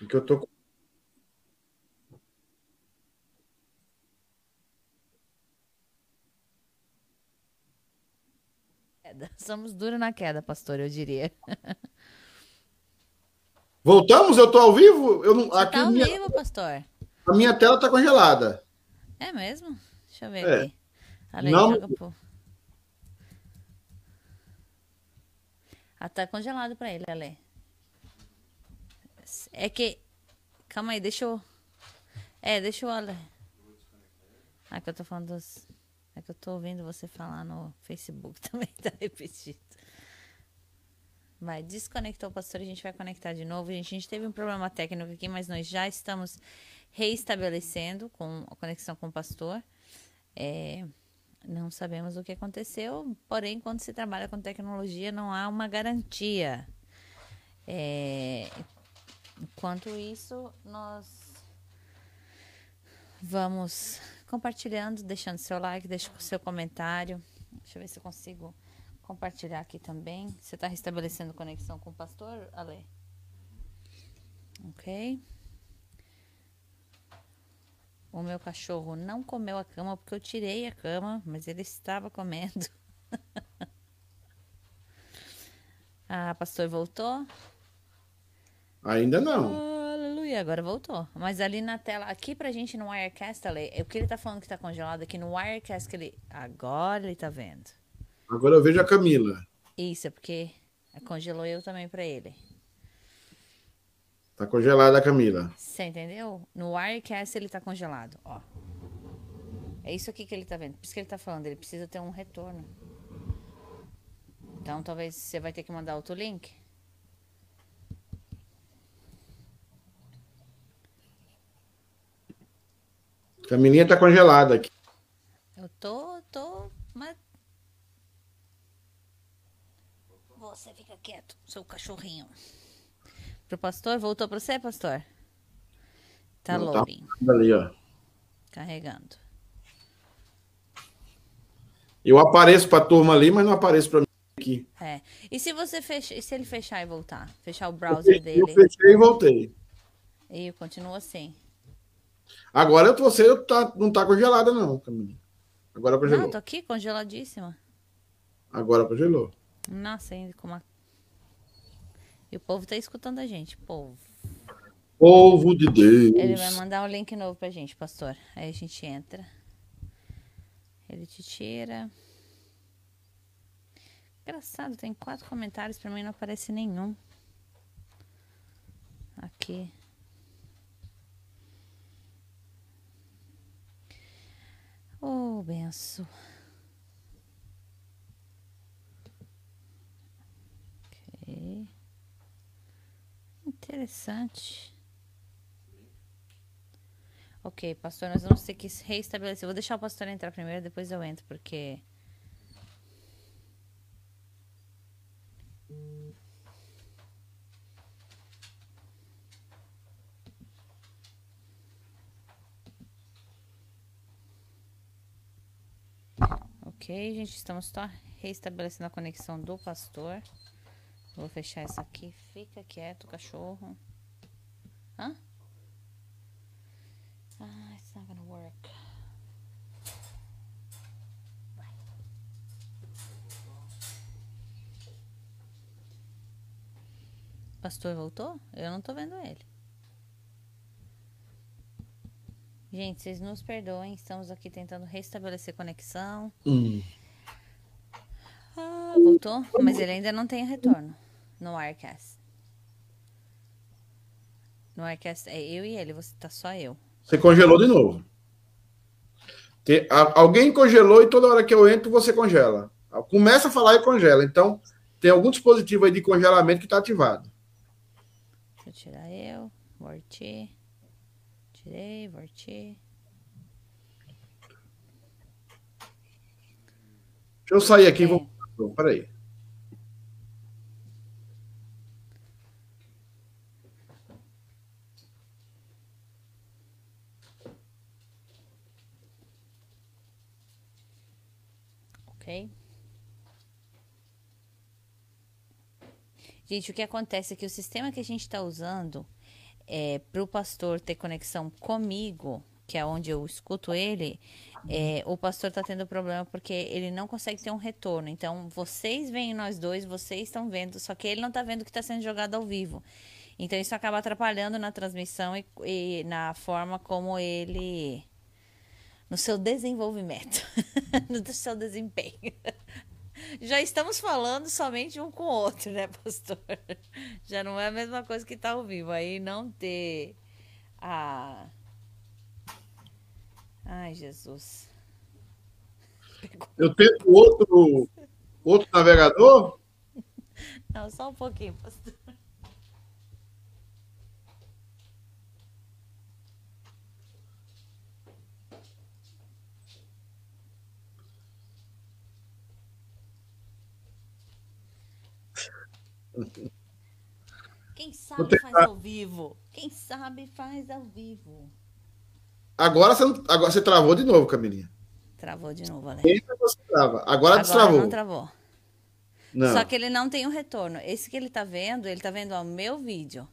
Porque eu tô. Somos duros na queda, pastor, eu diria. Voltamos? Eu tô ao vivo? Eu não... Você Aqui tá ao minha... vivo, pastor? A minha tela tá congelada. É mesmo? Deixa eu ver É. aqui. Ale, Não- joga pro... Ah, tá congelado pra ele, Ale. É que... Calma aí, deixa eu... É, deixa eu... Ale... Ah, que eu tô falando dos... É que eu tô ouvindo você falar no Facebook também, tá repetido. Vai, desconectou pastor, a gente vai conectar de novo. Gente, a gente teve um problema técnico aqui, mas nós já estamos reestabelecendo com a conexão com o pastor. É, não sabemos o que aconteceu, porém, quando se trabalha com tecnologia, não há uma garantia. É, enquanto isso, nós vamos compartilhando, deixando seu like, deixa seu comentário. Deixa eu ver se eu consigo compartilhar aqui também. Você está restabelecendo conexão com o pastor, Ale? Ok. O meu cachorro não comeu a cama porque eu tirei a cama, mas ele estava comendo. ah, pastor voltou? Ainda não. Aleluia, agora voltou. Mas ali na tela, aqui pra gente no Wirecast, Ale, o que ele tá falando que tá congelado aqui no Wirecast, que ele. Agora ele tá vendo. Agora eu vejo a Camila. Isso, é porque congelou eu também pra ele. Tá congelada a Camila. Você entendeu? No Wirecast ele tá congelado, ó. É isso aqui que ele tá vendo. Por isso que ele tá falando, ele precisa ter um retorno. Então talvez você vai ter que mandar outro link. Camilinha tá congelada aqui. Eu tô, tô, mas. Você fica quieto, seu cachorrinho. Pro pastor, voltou pra você, pastor? Tá Não, tá Ali, ó. carregando. Eu apareço pra turma ali, mas não apareço pra mim aqui. É. E se você fechar, e se ele fechar e voltar? Fechar o Eu browser fechei, eu dele fechei e voltei. e continua assim. Agora você eu tá, não tá congelada, não, Camilinha. Agora congelou. Não, tô aqui congeladíssima. Agora congelou. Nossa, ainda com uma. E o povo tá escutando a gente, povo. Povo de Deus. Ele vai mandar um link novo pra gente, pastor. Aí a gente entra. Ele te tira. Engraçado, tem quatro comentários, pra mim não aparece nenhum. Aqui. Oh, benção. Ok. Interessante. Ok, pastor, nós vamos ter que reestabelecer. Vou deixar o pastor entrar primeiro, depois eu entro, porque. Ok, gente, estamos só reestabelecendo a conexão do pastor. Vou fechar essa aqui. Fica quieto, cachorro. Hã? Ah, it's not gonna work. Pastor voltou? Eu não tô vendo ele. Gente, vocês nos perdoem, estamos aqui tentando restabelecer conexão. Hum. Ah, voltou? Mas ele ainda não tem retorno no Wirecast. No Wirecast é eu e ele, você tá só eu. Você congelou de novo. Tem- a- alguém congelou e toda hora que eu entro você congela. Começa a falar e congela. Então, tem algum dispositivo aí de congelamento que está ativado. Deixa eu tirar eu, Vorti. Tirei, Vorti. Deixa eu sair aqui e É. vou. Peraí. Ok? Gente, o que acontece é que o sistema que a gente está usando é, para o pastor ter conexão comigo, que é onde eu escuto ele, é, o pastor está tendo problema porque ele não consegue ter um retorno. Então, vocês veem nós dois, vocês estão vendo, só que ele não está vendo o que está sendo jogado ao vivo. Então, isso acaba atrapalhando na transmissão e, e na forma como ele. no seu desenvolvimento, no seu desempenho. Já estamos falando somente um com o outro, né, pastor? Já não é a mesma coisa que estar tá ao vivo. Aí não ter a Ai, Jesus. Eu tenho outro, outro navegador? Não, só um pouquinho, pastor. Quem sabe faz ao vivo. Quem sabe faz ao vivo. Agora você, não, agora você travou de novo, Camilinha. Travou de novo, Ale. você trava. Agora, agora destravou. não travou. Não. Só que ele não tem o um retorno. Esse que ele tá vendo, ele tá vendo o meu vídeo.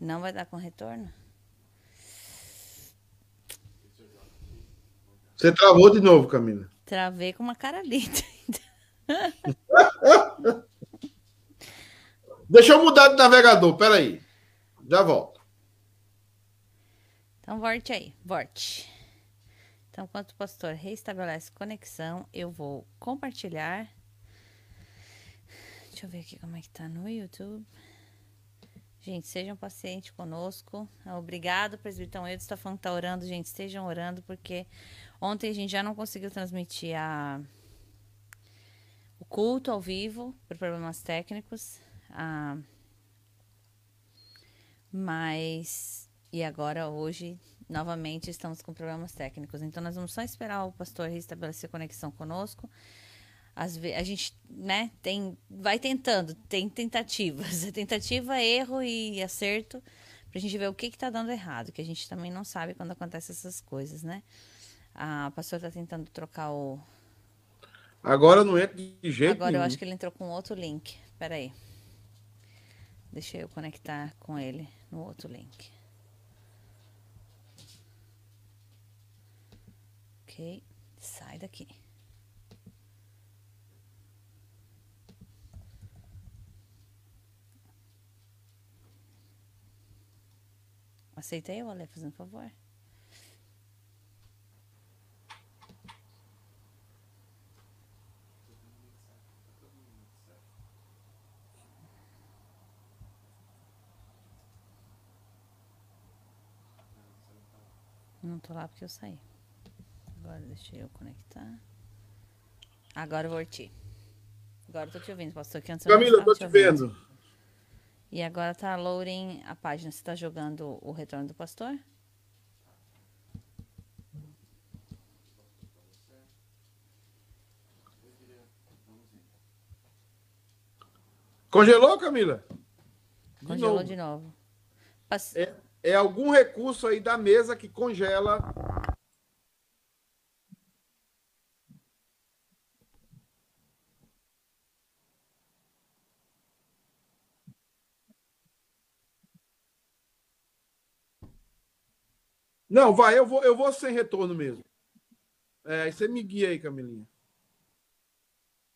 Não vai dar com retorno? Você travou de novo, Camila. Travei com uma cara linda. Deixa eu mudar de navegador, peraí. Já volto. Então, volte aí, volte. Então, enquanto o pastor reestabelece conexão, eu vou compartilhar. Deixa eu ver aqui como é que tá no YouTube. Gente, sejam pacientes conosco. Obrigado, presbítero Eudes está falando que tá orando. Gente, estejam orando, porque ontem a gente já não conseguiu transmitir a, o culto ao vivo por problemas técnicos. Ah, mas e agora, hoje, novamente, estamos com problemas técnicos. Então, nós vamos só esperar o pastor restabelecer conexão conosco. Às vezes, a gente, né, tem, vai tentando, tem tentativas. Tentativa, erro e acerto, pra gente ver o que que tá dando errado, que a gente também não sabe quando acontecem essas coisas, né? A pastora tá tentando trocar o... Agora não entra de jeito Agora nenhum. eu acho que ele entrou com outro link. Pera aí. Deixa eu conectar com ele no outro link. Ok, sai daqui. Aceitei o Ale, fazendo favor? Não tô lá porque eu saí. Agora deixa eu conectar. Agora eu voltei. Agora eu tô te ouvindo, pastor. Que antes Camila, eu tô te, vendo. E agora tá loading a página. Você tá jogando o retorno do pastor? Congelou, Camila? De Congelou novo. de novo. Pass... É, é algum recurso aí da mesa que congela Não, vai, eu vou, eu vou sem retorno mesmo. É, você me guia aí, Camilinha.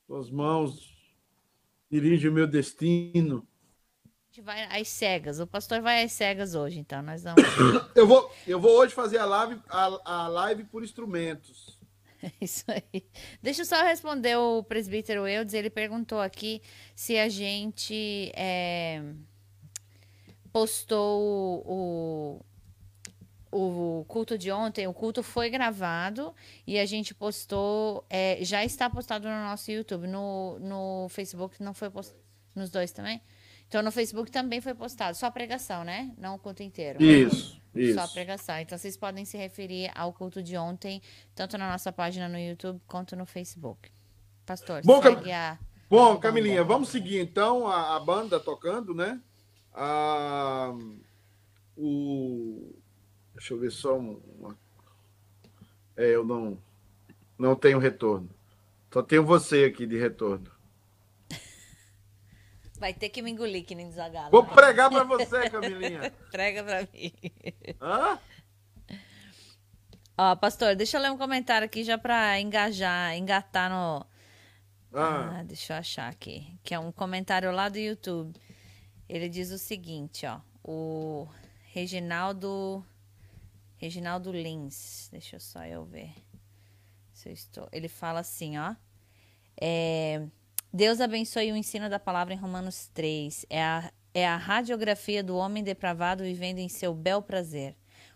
Suas mãos dirigem o meu destino. Gente vai às cegas. O pastor vai às cegas hoje, então nós vamos. eu vou, eu vou hoje fazer a live, a, a live por instrumentos. É isso aí. Deixa eu só responder o presbítero Eudes. Ele perguntou aqui se a gente é, postou o, o culto de ontem, o culto foi gravado e a gente postou, é, já está postado no nosso YouTube, no, no Facebook não foi postado, nos dois também? Então no Facebook também foi postado, só a pregação, né? Não o culto inteiro. Isso, isso. Só a pregação. Então vocês podem se referir ao culto de ontem, tanto na nossa página no YouTube quanto no Facebook. Pastor, Bom, segue Cam... a... Bom, a Camilinha, vamos seguir então a, a banda tocando, né? A, o, Deixa eu ver só uma. É, eu não, não tenho retorno. Só tenho você aqui de retorno. Vai ter que me engolir que nem desagado. Vou pregar para você, Camilinha. Prega para mim. Hã? Ó, pastor, deixa eu ler um comentário aqui já para engajar, engatar no. Ah. Ah, deixa eu achar aqui. Que é um comentário lá do YouTube. Ele diz o seguinte, ó. O Reginaldo. Reginaldo Lins. Deixa eu só eu ver. Se eu estou. Ele fala assim, ó. É, Deus abençoe o ensino da palavra em Romanos 3. É a, é a radiografia do homem depravado vivendo em seu bel prazer.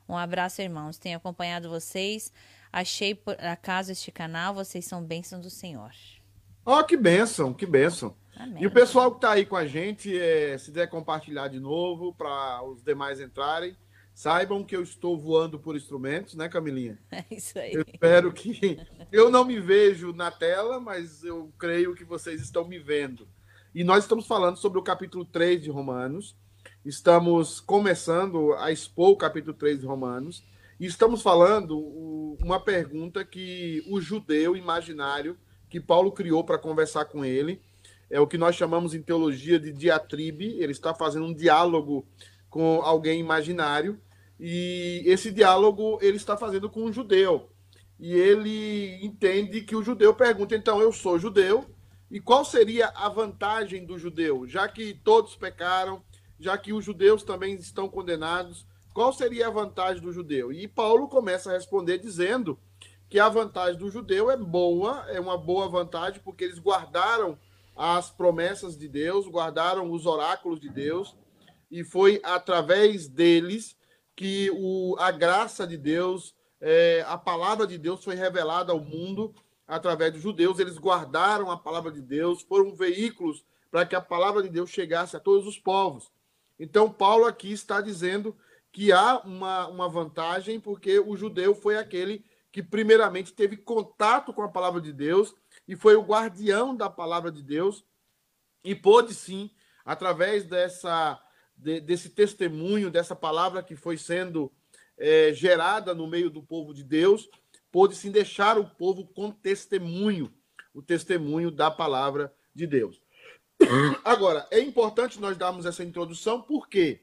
Um abraço, irmãos. Tenho acompanhado vocês. Achei por acaso este canal. Vocês são bênçãos do Senhor. Oh, que bênção, que bênção. Amém. E o pessoal que está aí com a gente, é, se der compartilhar de novo para os demais entrarem, saibam que eu estou voando por instrumentos, né, Camilinha? É isso aí. Eu espero que. Eu não me vejo na tela, mas eu creio que vocês estão me vendo. E nós estamos falando sobre o capítulo 3 de Romanos. Estamos começando a expor o capítulo 3 de Romanos. E estamos falando uma pergunta que o judeu imaginário que Paulo criou para conversar com ele. É o que nós chamamos em teologia de diatribe. Ele está fazendo um diálogo com alguém imaginário e esse diálogo ele está fazendo com um judeu. E ele entende que o judeu pergunta: então, eu sou judeu, e qual seria a vantagem do judeu? Já que todos pecaram, já que os judeus também estão condenados, qual seria a vantagem do judeu? E Paulo começa a responder dizendo que a vantagem do judeu é boa, é uma boa vantagem, porque eles guardaram as promessas de Deus, guardaram os oráculos de Deus, e foi através deles que o, a graça de Deus, é, a palavra de Deus foi revelada ao mundo através dos judeus. Eles guardaram a palavra de Deus, foram veículos para que a palavra de Deus chegasse a todos os povos. Então, Paulo aqui está dizendo que há uma, uma vantagem, porque o judeu foi aquele que primeiramente teve contato com a palavra de Deus e foi o guardião da palavra de Deus e pôde sim, através dessa de, desse testemunho, dessa palavra que foi sendo é, gerada no meio do povo de Deus, pôde sim deixar o povo com testemunho, o testemunho da palavra de Deus. Agora, é importante nós darmos essa introdução, por quê?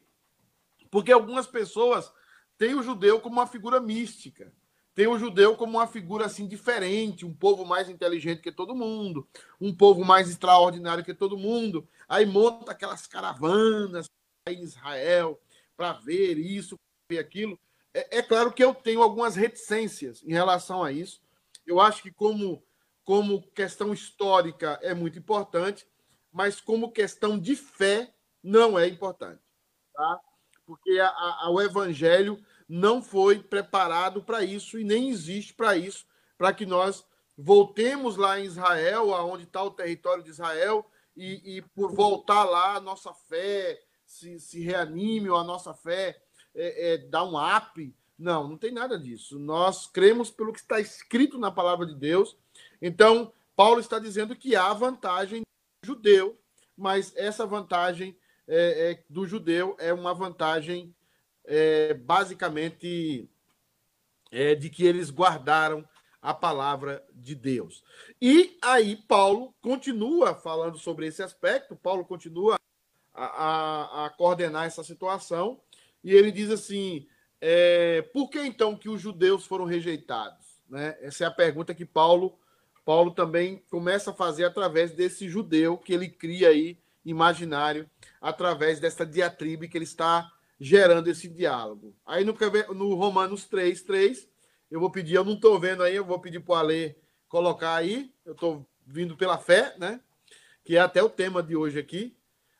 Porque algumas pessoas têm o judeu como uma figura mística tem o judeu como uma figura assim diferente, um povo mais inteligente que todo mundo, um povo mais extraordinário que todo mundo. Aí monta aquelas caravanas em Israel para ver isso, ver aquilo. É, é, claro que eu tenho algumas reticências em relação a isso. Eu acho que como como questão histórica é muito importante, mas como questão de fé não é importante, tá? Porque a, a, o evangelho não foi preparado para isso e nem existe para isso, para que nós voltemos lá em Israel, aonde está o território de Israel, e, e, por voltar lá, nossa fé se, se reanime, ou a nossa fé é, é, dá um up. Não, não tem nada disso. Nós cremos pelo que está escrito na palavra de Deus. Então, Paulo está dizendo que há vantagem do judeu, mas essa vantagem é, é do judeu é uma vantagem é, basicamente é, de que eles guardaram a palavra de Deus. E aí Paulo continua falando sobre esse aspecto, Paulo continua a, a, coordenar essa situação, e ele diz assim: é, por que então que os judeus foram rejeitados? Né? Essa é a pergunta que Paulo, Paulo também começa a fazer através desse judeu que ele cria aí, imaginário, através dessa diatribe que ele está gerando esse diálogo. Aí no, no Romanos 3, 3, eu vou pedir, eu não estou vendo aí, eu vou pedir para o Ale colocar aí, eu estou vindo pela fé, né? Que é até o tema de hoje aqui,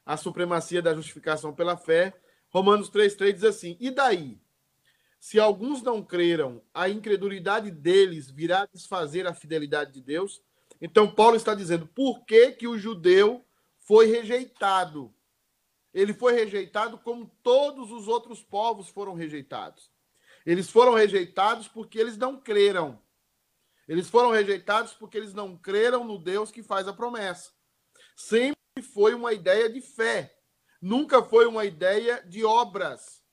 a supremacia da justificação pela fé. Romanos 3, 3 diz assim: E daí? Se alguns não creram, a incredulidade deles virá desfazer a fidelidade de Deus? Então, Paulo está dizendo: por que, que o judeu foi rejeitado? Ele foi rejeitado como todos os outros povos foram rejeitados. Eles foram rejeitados porque eles não creram. Eles foram rejeitados porque eles não creram no Deus que faz a promessa. Sempre foi uma ideia de fé, nunca foi uma ideia de obras.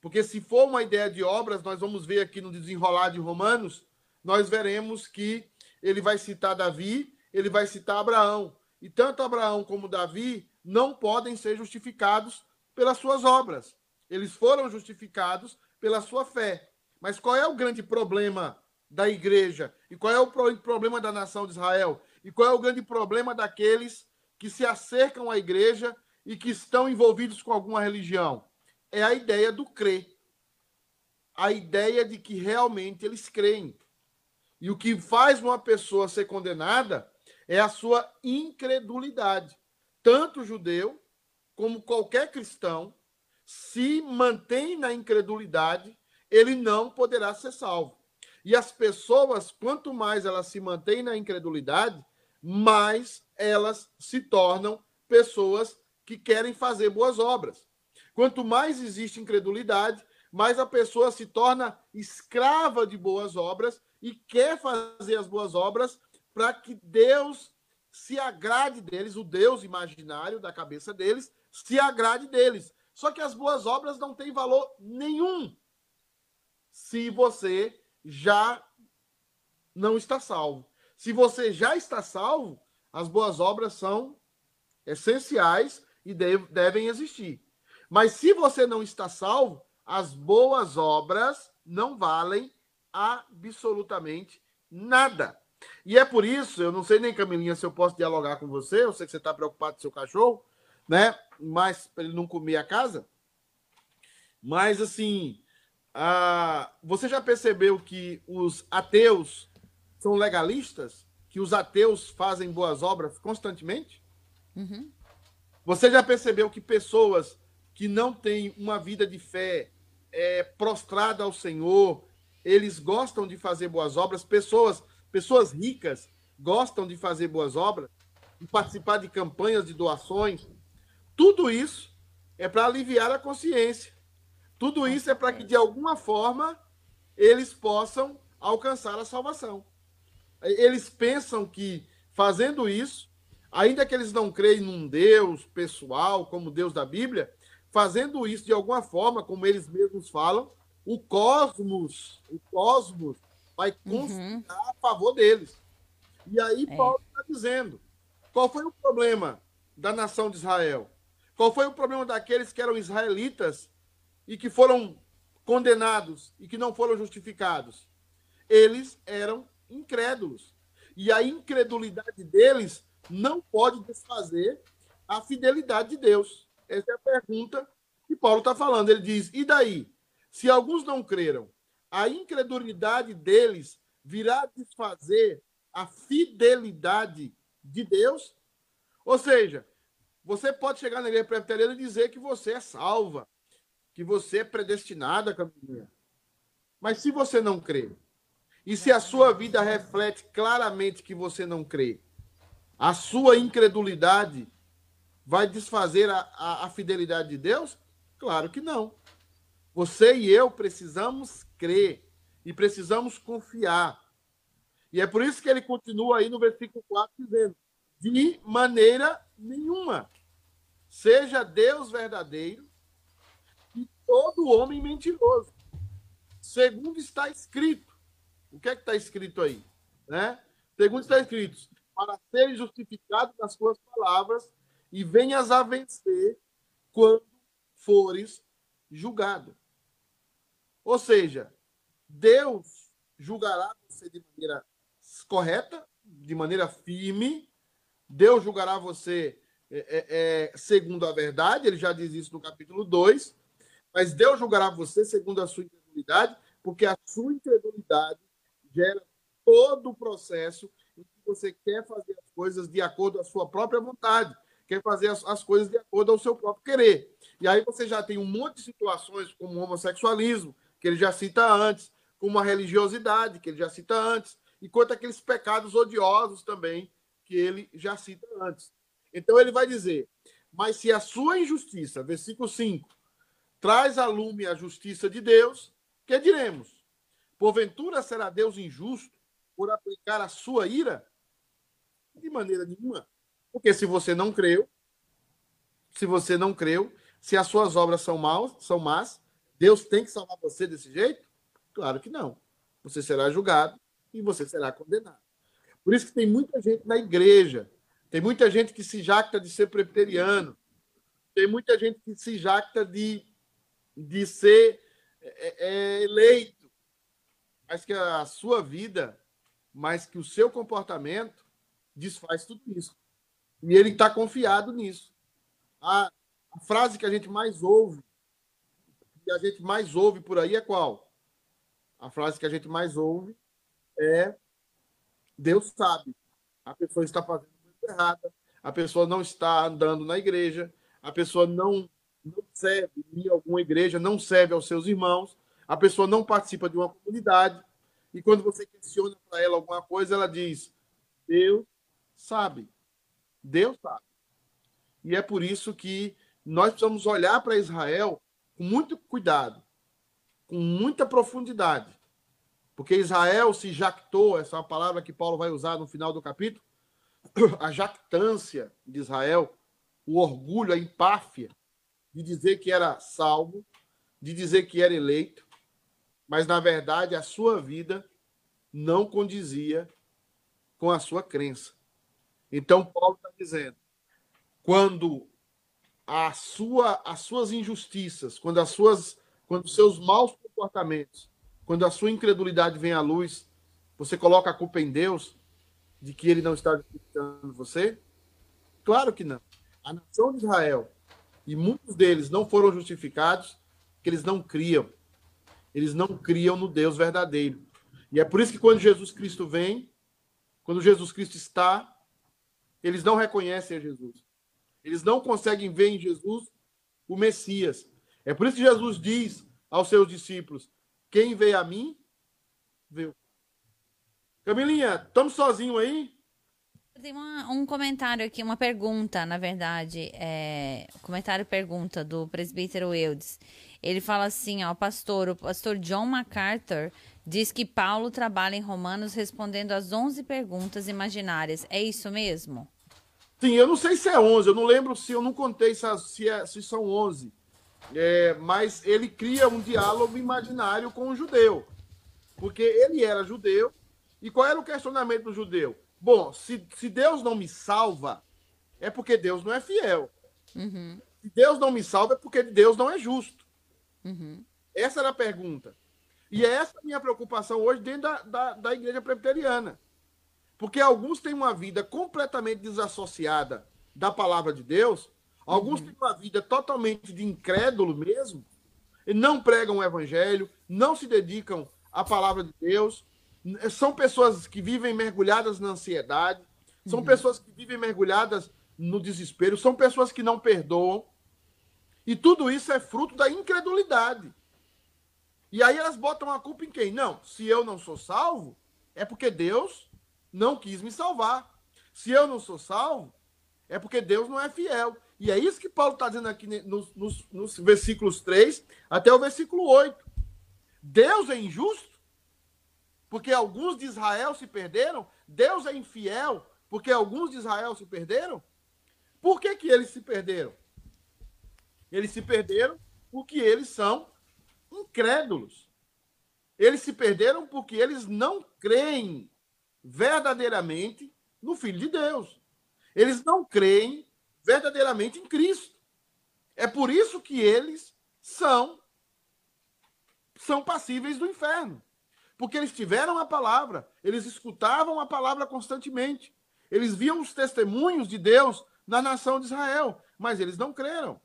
Porque se for uma ideia de obras, nós vamos ver aqui no desenrolar de Romanos, nós veremos que ele vai citar Davi, ele vai citar Abraão. E tanto Abraão como Davi não podem ser justificados pelas suas obras. Eles foram justificados pela sua fé. Mas qual é o grande problema da igreja? E qual é o problema da nação de Israel? E qual é o grande problema daqueles que se acercam à igreja e que estão envolvidos com alguma religião? É a ideia do crer. A ideia de que realmente eles creem. E o que faz uma pessoa ser condenada é a sua incredulidade. Tanto judeu como qualquer cristão se mantém na incredulidade, ele não poderá ser salvo. E as pessoas, quanto mais elas se mantêm na incredulidade, mais elas se tornam pessoas que querem fazer boas obras. Quanto mais existe incredulidade, mais a pessoa se torna escrava de boas obras e quer fazer as boas obras para que Deus se agrade deles, o Deus imaginário da cabeça deles, se agrade deles. Só que as boas obras não têm valor nenhum se você já não está salvo. Se você já está salvo, as boas obras são essenciais e devem existir. Mas se você não está salvo, as boas obras não valem absolutamente nada. E é por isso, eu não sei nem, Camilinha, se eu posso dialogar com você, eu sei que você está preocupado com seu cachorro, né? Mas para ele não comer a casa. Mas, assim, você já percebeu que os ateus são legalistas? Que os ateus fazem boas obras constantemente? Uhum. Você já percebeu que pessoas que não têm uma vida de fé é, prostrada ao Senhor, eles gostam de fazer boas obras. Pessoas, pessoas ricas gostam de fazer boas obras, de participar de campanhas de doações. Tudo isso é para aliviar a consciência. Tudo isso é para que, de alguma forma, eles possam alcançar a salvação. Eles pensam que, fazendo isso, ainda que eles não creem num Deus pessoal, como Deus da Bíblia, fazendo isso de alguma forma, como eles mesmos falam, o cosmos, o cosmos vai uhum. conspirar uhum. a favor deles. E aí é. Paulo está dizendo: qual foi o problema da nação de Israel? Qual foi o problema daqueles que eram israelitas e que foram condenados e que não foram justificados? Eles eram incrédulos. E a incredulidade deles não pode desfazer a fidelidade de Deus. Essa é a pergunta que Paulo está falando. Ele diz: e daí? Se alguns não creram, a incredulidade deles virá desfazer a fidelidade de Deus? Ou seja, você pode chegar na igreja presbiteriana e dizer que você é salva, que você é predestinada, caminhar. Mas se você não crê, e se a sua vida reflete claramente que você não crê, a sua incredulidade vai desfazer a, a, a fidelidade de Deus? Claro que não. Você e eu precisamos crer e precisamos confiar. E é por isso que ele continua aí no versículo 4 dizendo: de maneira nenhuma. Seja Deus verdadeiro e todo homem mentiroso. Segundo está escrito. O que é que está escrito aí? Né? Segundo está escrito: para serem justificados nas suas palavras e venhas a vencer quando fores julgado. Ou seja, Deus julgará você de maneira correta, de maneira firme. Deus julgará você é, é, é, segundo a verdade, ele já diz isso no capítulo 2. Mas Deus julgará você segundo a sua incredulidade, porque a sua incredulidade gera todo o processo em que você quer fazer as coisas de acordo com a sua própria vontade, quer fazer as, as coisas de acordo ao seu próprio querer. E aí você já tem um monte de situações como o homossexualismo, que ele já cita antes, com uma religiosidade, que ele já cita antes, e quanto aqueles pecados odiosos também, que ele já cita antes. Então ele vai dizer: Mas se a sua injustiça, versículo 5, traz a lume a justiça de Deus, que diremos? Porventura será Deus injusto por aplicar a sua ira? De maneira nenhuma. Porque se você não creu, se você não creu, se as suas obras são maus, são más, Deus tem que salvar você desse jeito? Claro que não. Você será julgado e você será condenado. Por isso que tem muita gente na igreja, tem muita gente que se jacta de ser presbiteriano, Tem muita gente que se jacta de, de ser é, é, eleito, mas que a sua vida, mas que o seu comportamento desfaz tudo isso. E ele está confiado nisso. A, a frase que a gente mais ouve, que a gente mais ouve por aí é qual? A frase que a gente mais ouve é Deus sabe. A pessoa está fazendo coisa errada, a pessoa não está andando na igreja, a pessoa não, não serve em alguma igreja, não serve aos seus irmãos, a pessoa não participa de uma comunidade, e quando você questiona para ela alguma coisa, ela diz: Deus sabe. Deus sabe. E é por isso que nós precisamos olhar para Israel com muito cuidado, com muita profundidade. Porque Israel se jactou, essa é uma palavra que Paulo vai usar no final do capítulo, a jactância de Israel, o orgulho, a empáfia de dizer que era salvo, de dizer que era eleito, mas na verdade a sua vida não condizia com a sua crença. Então Paulo está dizendo, quando a sua, as suas injustiças, quando as suas, quando os seus maus comportamentos, quando a sua incredulidade vem à luz, você coloca a culpa em Deus, de que ele não está justificando você? Claro que não. A nação de Israel, e muitos deles não foram justificados, porque eles não criam. Eles não criam no Deus verdadeiro. E é por isso que quando Jesus Cristo vem, quando Jesus Cristo está, eles não reconhecem a Jesus. Eles não conseguem ver em Jesus o Messias. É por isso que Jesus diz aos seus discípulos: Quem vê a mim, vê Camilinha, estamos sozinhos aí? Tem uma, um comentário aqui, uma pergunta, na verdade. É, comentário pergunta do presbítero Eudes. Ele fala assim, ó, pastor, o pastor John MacArthur diz que Paulo trabalha em Romanos respondendo às 11 perguntas imaginárias. É isso mesmo? Sim, eu não sei se é 11, eu não lembro se eu não contei se, se, é, se são 11. É, mas ele cria um diálogo imaginário com o judeu. Porque ele era judeu e qual era o questionamento do judeu? Bom, se, se Deus não me salva, é porque Deus não é fiel. Uhum. Se Deus não me salva, é porque Deus não é justo. Uhum. Essa era a pergunta. E é essa a minha preocupação hoje dentro da, da, da igreja presbiteriana. Porque alguns têm uma vida completamente desassociada da palavra de Deus, alguns uhum. têm uma vida totalmente de incrédulo mesmo, e não pregam o evangelho, não se dedicam à palavra de Deus, são pessoas que vivem mergulhadas na ansiedade, são uhum. pessoas que vivem mergulhadas no desespero, são pessoas que não perdoam. E tudo isso é fruto da incredulidade. E aí elas botam a culpa em quem? Não, se eu não sou salvo, é porque Deus não quis me salvar. Se eu não sou salvo, é porque Deus não é fiel. E é isso que Paulo está dizendo aqui nos, nos, nos versículos 3 até o versículo 8. Deus é injusto? Porque alguns de Israel se perderam? Deus é infiel porque alguns de Israel se perderam? Por que, que eles se perderam? Eles se perderam porque eles são incrédulos. Eles se perderam porque eles não creem verdadeiramente no Filho de Deus. Eles não creem verdadeiramente em Cristo. É por isso que eles são são passíveis do inferno. Porque eles tiveram a palavra, eles escutavam a palavra constantemente. Eles viam os testemunhos de Deus na nação de Israel, mas eles não creram.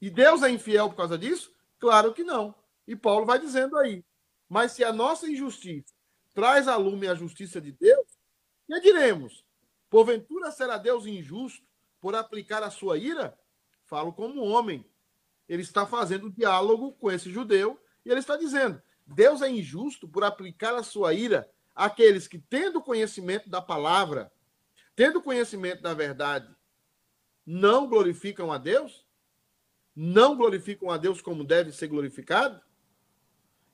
E Deus é infiel por causa disso? Claro que não. E Paulo vai dizendo aí: mas se a nossa injustiça traz a lume a justiça de Deus, que diremos? Porventura será Deus injusto por aplicar a sua ira? Falo como homem. Ele está fazendo diálogo com esse judeu e ele está dizendo: Deus é injusto por aplicar a sua ira àqueles que, tendo conhecimento da palavra, tendo conhecimento da verdade, não glorificam a Deus? Não glorificam a Deus como deve ser glorificado?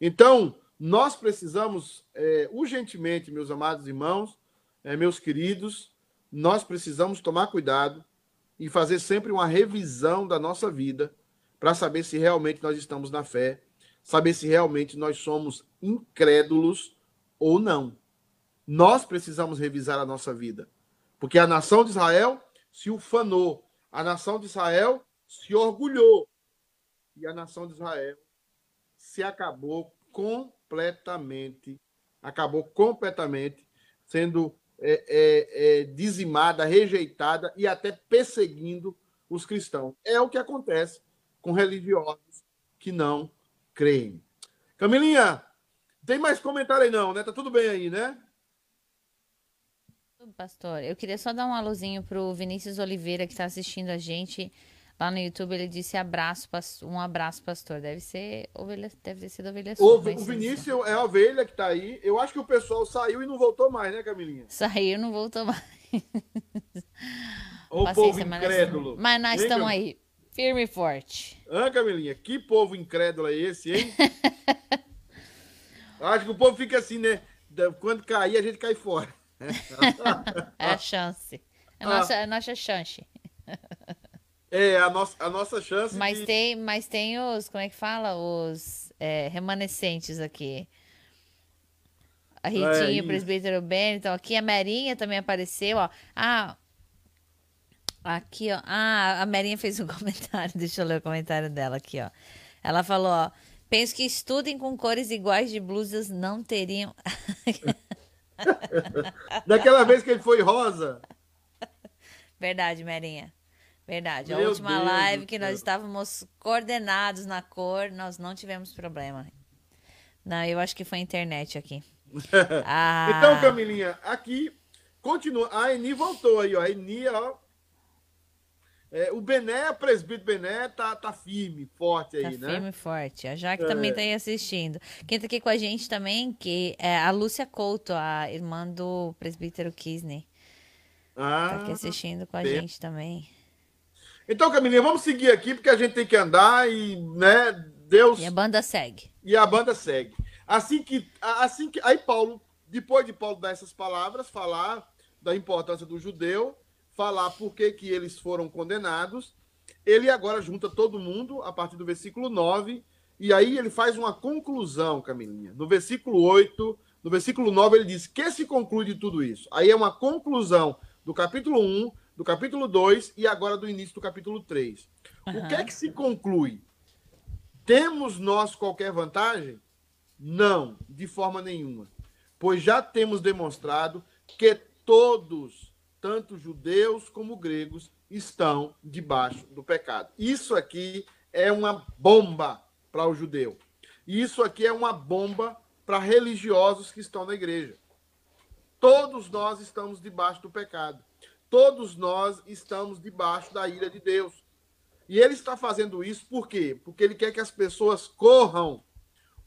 Então, nós precisamos é, urgentemente, meus amados irmãos, é, meus queridos, nós precisamos tomar cuidado e fazer sempre uma revisão da nossa vida para saber se realmente nós estamos na fé saber se realmente nós somos incrédulos ou não. Nós precisamos revisar a nossa vida. Porque a nação de Israel se ufanou, A nação de Israel se orgulhou e a nação de Israel se acabou completamente, acabou completamente sendo é, é, é, dizimada, rejeitada e até perseguindo os cristãos. É o que acontece com religiosos que não creem. Camilinha, tem mais comentário aí não, né? Tá tudo bem aí, né? Pastor, eu queria só dar um alôzinho pro Vinícius Oliveira que está assistindo a gente lá no YouTube. Ele disse abraço, um abraço, pastor. Deve ser ovelha, deve ter sido ovelha sua. O, o Vinícius é a ovelha que tá aí. Eu acho que o pessoal saiu e não voltou mais, né, Camilinha? Saiu e não voltou mais. O povo incrédulo. Mas nós estamos aí, firme e forte. Ah, Camilinha, que povo incrédulo é esse, hein? Acho que o povo fica assim, né? Quando cair, a gente cai fora. é a chance. É a nossa, ah. a nossa chance. É, a nossa, a nossa chance. Mas, de... tem, mas tem os, como é que fala? Os é, remanescentes aqui. A Ritinha, é, o presbítero Ben, então aqui a Merinha também apareceu, ó. Ah, aqui, ó. Ah, a Merinha fez um comentário, deixa eu ler o comentário dela aqui, ó. Ela falou, ó. Penso que estudem com cores iguais de blusas não teriam. Daquela vez que ele foi rosa. Verdade, Merinha. Verdade. Meu a última Deus live que nós estávamos coordenados na cor, nós não tivemos problema. Não, eu acho que foi a internet aqui. ah. Então, Camilinha, aqui continua. A Eni voltou aí, ó. A Eni, ó, é, o Bené, o presbítero Bené, tá, tá firme, forte aí, tá né? Firme e forte. A Jaque é. também tá aí assistindo. Quem tá aqui com a gente também, que é a Lúcia Couto, a irmã do presbítero Kisney. Ah, tá aqui assistindo com a bem. gente também. Então, Camilinha, vamos seguir aqui, porque a gente tem que andar e, né, Deus... E a banda segue. E a banda segue. Assim que, assim que... Aí Paulo, depois de Paulo dar essas palavras, falar da importância do judeu, falar por que, que eles foram condenados. Ele agora junta todo mundo a partir do versículo 9, e aí ele faz uma conclusão, Camilinha. No versículo 8, no versículo 9, ele diz: que se conclui de tudo isso? Aí é uma conclusão do capítulo 1, do capítulo 2 e agora do início do capítulo 3. Uhum. O que é que se conclui? Temos nós qualquer vantagem? Não, de forma nenhuma. Pois já temos demonstrado que todos tanto judeus como gregos estão debaixo do pecado. Isso aqui é uma bomba para o judeu. Isso aqui é uma bomba para religiosos que estão na igreja. Todos nós estamos debaixo do pecado. Todos nós estamos debaixo da ira de Deus. E ele está fazendo isso por quê? Porque ele quer que as pessoas corram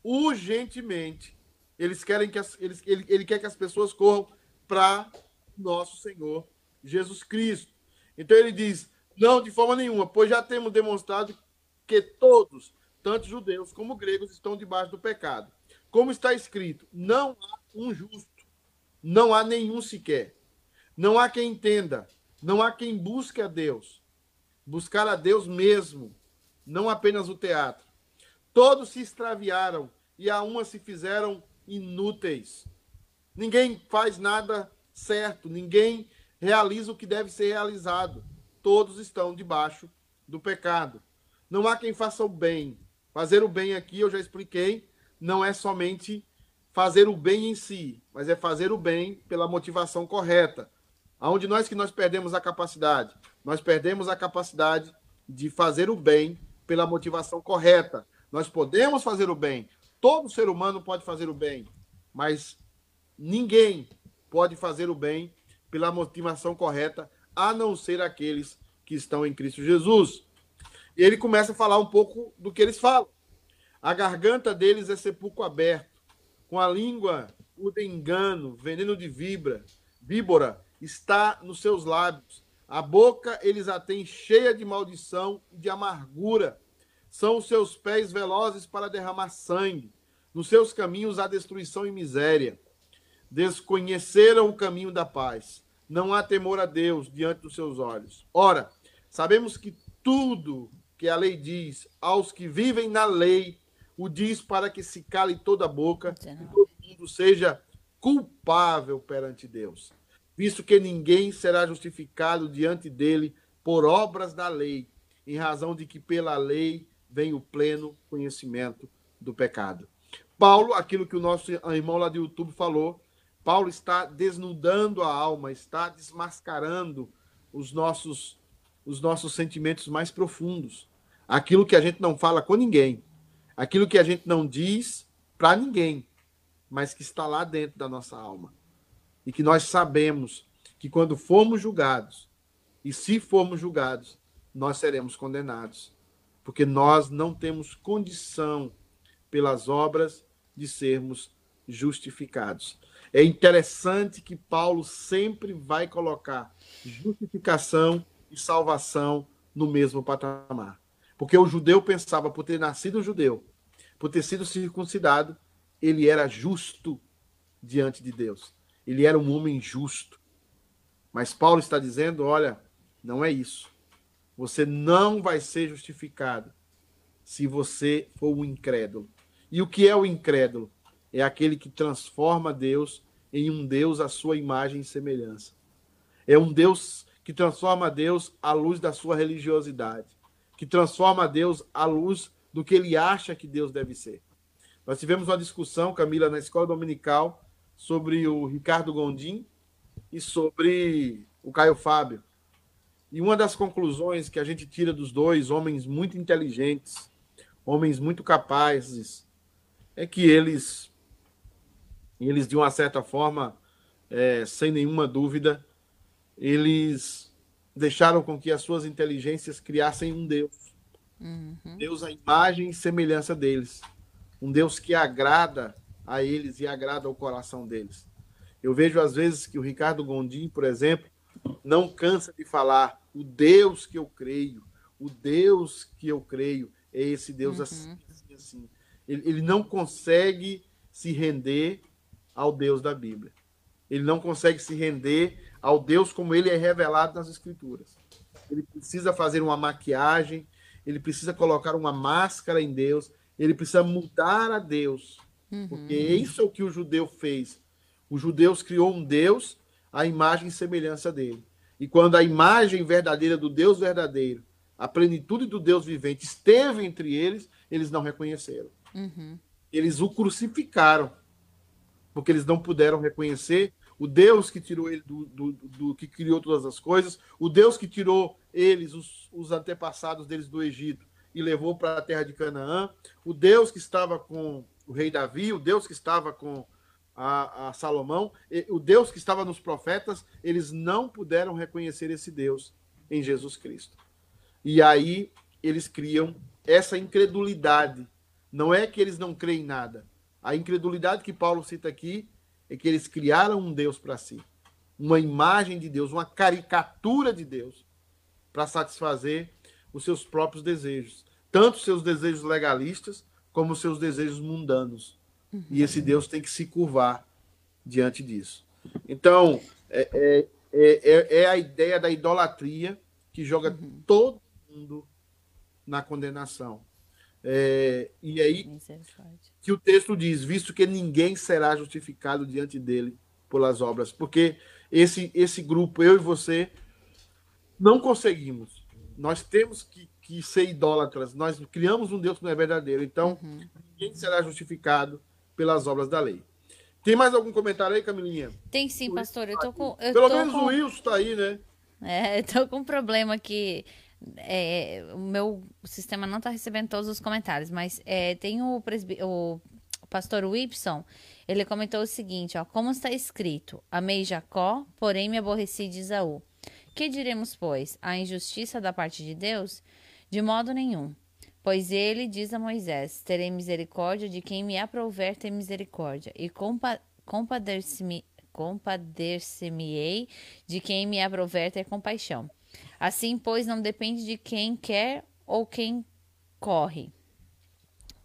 urgentemente. Eles querem que as, eles, ele, ele quer que as pessoas corram para nosso Senhor Jesus Cristo. Então ele diz: não, de forma nenhuma, pois já temos demonstrado que todos, tanto judeus como gregos, estão debaixo do pecado. Como está escrito: não há um justo, não há nenhum sequer. Não há quem entenda, não há quem busque a Deus. Buscar a Deus mesmo, não apenas o teatro. Todos se extraviaram e a uma se fizeram inúteis. Ninguém faz nada certo, ninguém realiza o que deve ser realizado. Todos estão debaixo do pecado. Não há quem faça o bem. Fazer o bem aqui, eu já expliquei, não é somente fazer o bem em si, mas é fazer o bem pela motivação correta. Aonde nós que nós perdemos a capacidade? Nós perdemos a capacidade de fazer o bem pela motivação correta. Nós podemos fazer o bem. Todo ser humano pode fazer o bem, mas ninguém pode fazer o bem pela motivação correta, a não ser aqueles que estão em Cristo Jesus. E ele começa a falar um pouco do que eles falam. A garganta deles é sepulcro aberto, com a língua o de engano, veneno de vibra, víbora está nos seus lábios. A boca eles a têm cheia de maldição e de amargura. São os seus pés velozes para derramar sangue. Nos seus caminhos há destruição e miséria. Desconheceram o caminho da paz. Não há temor a Deus diante dos seus olhos. Ora, sabemos que tudo que a lei diz aos que vivem na lei, o diz para que se cale toda a boca e todo mundo seja culpável perante Deus visto que ninguém será justificado diante dele por obras da lei, em razão de que pela lei vem o pleno conhecimento do pecado. Paulo, aquilo que o nosso irmão lá do YouTube falou, Paulo está desnudando a alma, está desmascarando os nossos os nossos sentimentos mais profundos, aquilo que a gente não fala com ninguém, aquilo que a gente não diz para ninguém, mas que está lá dentro da nossa alma. E que nós sabemos que quando formos julgados, e se formos julgados, nós seremos condenados, porque nós não temos condição pelas obras de sermos justificados. É interessante que Paulo sempre vai colocar justificação e salvação no mesmo patamar. Porque o judeu pensava, por ter nascido judeu, por ter sido circuncidado, ele era justo diante de Deus. Ele era um homem justo. Mas Paulo está dizendo: olha, não é isso. Você não vai ser justificado se você for um incrédulo. E o que é o incrédulo? É aquele que transforma Deus em um Deus à sua imagem e semelhança. É um Deus que transforma Deus à luz da sua religiosidade, que transforma Deus à luz do que ele acha que Deus deve ser. Nós tivemos uma discussão, Camila, na escola dominical, sobre o Ricardo Gondim e sobre o Caio Fábio. E uma das conclusões que a gente tira dos dois, homens muito inteligentes, homens muito capazes, é que eles, eles de uma certa forma, é, sem nenhuma dúvida, eles deixaram com que as suas inteligências criassem um Deus. Uhum. Deus a imagem e semelhança deles. Um Deus que agrada a eles e agrada ao coração deles. Eu vejo às vezes que o Ricardo Gondim, por exemplo, não cansa de falar o Deus que eu creio, o Deus que eu creio é esse Deus uhum. assim, assim, assim. Ele, ele não consegue se render ao Deus da Bíblia. Ele não consegue se render ao Deus como ele é revelado nas Escrituras. Ele precisa fazer uma maquiagem, ele precisa colocar uma máscara em Deus, ele precisa mudar a Deus. Uhum. Porque isso é o que o judeu fez. Os judeus criou um Deus à imagem e semelhança dele. E quando a imagem verdadeira do Deus verdadeiro, a plenitude do Deus vivente esteve entre eles, eles não reconheceram. Uhum. Eles o crucificaram, porque eles não puderam reconhecer o Deus que tirou ele do, do, do, que criou todas as coisas, o Deus que tirou eles, os, os antepassados deles do Egito e levou para a terra de Canaã, o Deus que estava com o rei Davi, o Deus que estava com a, a Salomão, o Deus que estava nos profetas, eles não puderam reconhecer esse Deus em Jesus Cristo. E aí eles criam essa incredulidade. Não é que eles não creem em nada. A incredulidade que Paulo cita aqui é que eles criaram um Deus para si, uma imagem de Deus, uma caricatura de Deus, para satisfazer os seus próprios desejos, tanto seus desejos legalistas como os seus desejos mundanos. Uhum. E esse Deus tem que se curvar diante disso. Então, é, é, é, é a ideia da idolatria que joga uhum. todo mundo na condenação. É, e aí que o texto diz, visto que ninguém será justificado diante dele pelas obras, porque esse esse grupo, eu e você, não conseguimos. Nós temos que, que ser idólatras. Nós criamos um Deus que não é verdadeiro. Então, uhum. ninguém será justificado pelas obras da lei. Tem mais algum comentário aí, Camilinha? Tem sim, pastor. Eu tô com. Eu Pelo tô menos com... o Wilson está aí, né? É, eu tô com um problema que é, o meu sistema não está recebendo todos os comentários, mas é, tem o, presbi... o pastor Whipson, ele comentou o seguinte, ó, como está escrito, amei Jacó, porém me aborreci de Isaú. Que diremos, pois, a injustiça da parte de Deus? De modo nenhum. Pois ele diz a Moisés: Terei misericórdia de quem me aprouver ter misericórdia, e compa compadecer-me-ei compadecer de quem me aprouver ter compaixão. Assim, pois, não depende de quem quer ou quem corre,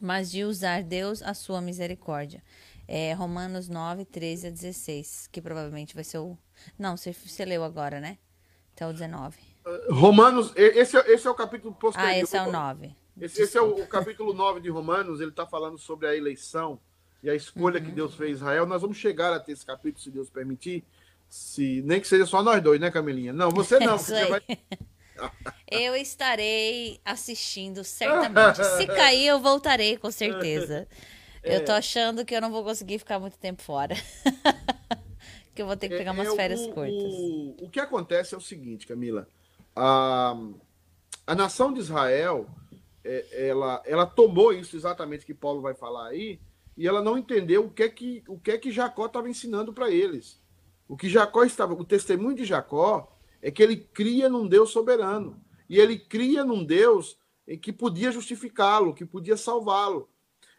mas de usar Deus a sua misericórdia. É Romanos 9, 13 a 16, que provavelmente vai ser o. Não, você, você leu agora, né? Até o 19. Romanos, esse, é, esse é o capítulo posterior. Ah, esse é o 9. Esse, esse, é o, o, capítulo 9 de Romanos, ele está falando sobre a eleição e a escolha uhum. que Deus fez Israel. Nós vamos chegar até esse capítulo, se Deus permitir. Se, nem que seja só nós dois, né, Camilinha? Não, você não. você vai, Eu estarei assistindo certamente. Se cair, eu voltarei com certeza. É. Eu tô achando que eu não vou conseguir ficar muito tempo fora. que eu vou ter que pegar umas é, férias o, curtas. O, o que acontece é o seguinte, Camila. A, a nação de Israel, é, ela, ela tomou isso exatamente que Paulo vai falar aí, e ela não entendeu o que é que, o que, é que Jacó estava ensinando para eles. O que Jacó estava, o testemunho de Jacó é que ele cria num Deus soberano. E ele cria num Deus que podia justificá-lo, que podia salvá-lo.